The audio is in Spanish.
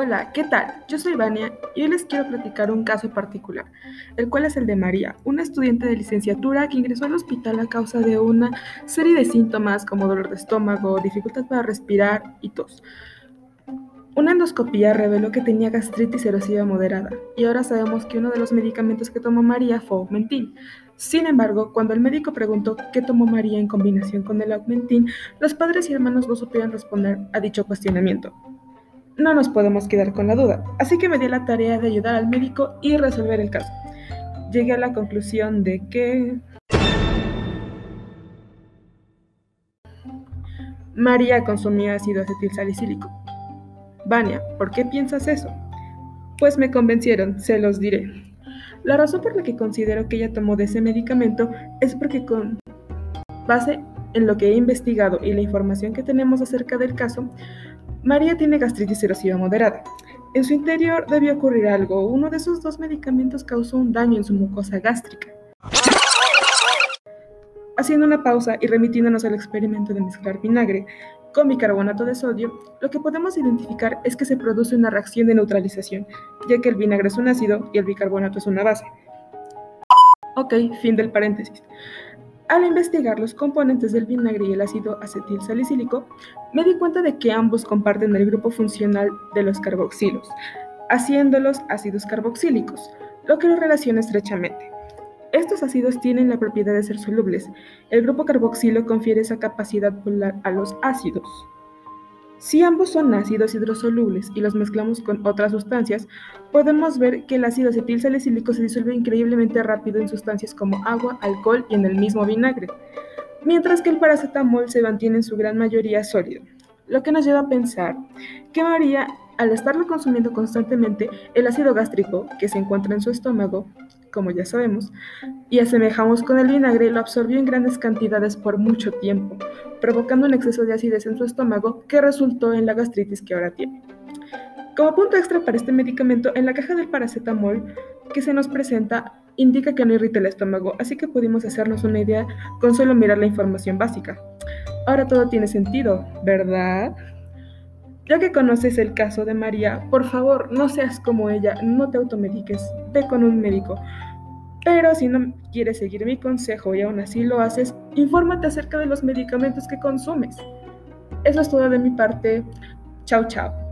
Hola, ¿qué tal? Yo soy Vania y hoy les quiero platicar un caso particular, el cual es el de María, una estudiante de licenciatura que ingresó al hospital a causa de una serie de síntomas como dolor de estómago, dificultad para respirar y tos. Una endoscopía reveló que tenía gastritis erosiva moderada y ahora sabemos que uno de los medicamentos que tomó María fue Augmentin. Sin embargo, cuando el médico preguntó qué tomó María en combinación con el Augmentin, los padres y hermanos no supieron responder a dicho cuestionamiento. No nos podemos quedar con la duda, así que me di la tarea de ayudar al médico y resolver el caso. Llegué a la conclusión de que... María consumía ácido acetilsalicílico Vania, ¿por qué piensas eso? Pues me convencieron, se los diré. La razón por la que considero que ella tomó de ese medicamento es porque con base en lo que he investigado y la información que tenemos acerca del caso, María tiene gastritis erosiva moderada. En su interior debió ocurrir algo. Uno de esos dos medicamentos causó un daño en su mucosa gástrica. Haciendo una pausa y remitiéndonos al experimento de mezclar vinagre con bicarbonato de sodio, lo que podemos identificar es que se produce una reacción de neutralización, ya que el vinagre es un ácido y el bicarbonato es una base. Ok, fin del paréntesis. Al investigar los componentes del vinagre y el ácido acetil salicílico, me di cuenta de que ambos comparten el grupo funcional de los carboxilos, haciéndolos ácidos carboxílicos, lo que los relaciona estrechamente. Estos ácidos tienen la propiedad de ser solubles. El grupo carboxilo confiere esa capacidad polar a los ácidos. Si ambos son ácidos hidrosolubles y los mezclamos con otras sustancias, podemos ver que el ácido acetil salicílico se disuelve increíblemente rápido en sustancias como agua, alcohol y en el mismo vinagre, mientras que el paracetamol se mantiene en su gran mayoría sólido, lo que nos lleva a pensar que María, al estarlo consumiendo constantemente, el ácido gástrico que se encuentra en su estómago como ya sabemos, y asemejamos con el vinagre, lo absorbió en grandes cantidades por mucho tiempo, provocando un exceso de acidez en su estómago que resultó en la gastritis que ahora tiene. Como punto extra para este medicamento, en la caja del paracetamol que se nos presenta indica que no irrita el estómago, así que pudimos hacernos una idea con solo mirar la información básica. Ahora todo tiene sentido, ¿verdad? Ya que conoces el caso de María, por favor, no seas como ella, no te automediques, ve con un médico. Pero si no quieres seguir mi consejo y aún así lo haces, infórmate acerca de los medicamentos que consumes. Eso es todo de mi parte. Chao, chao.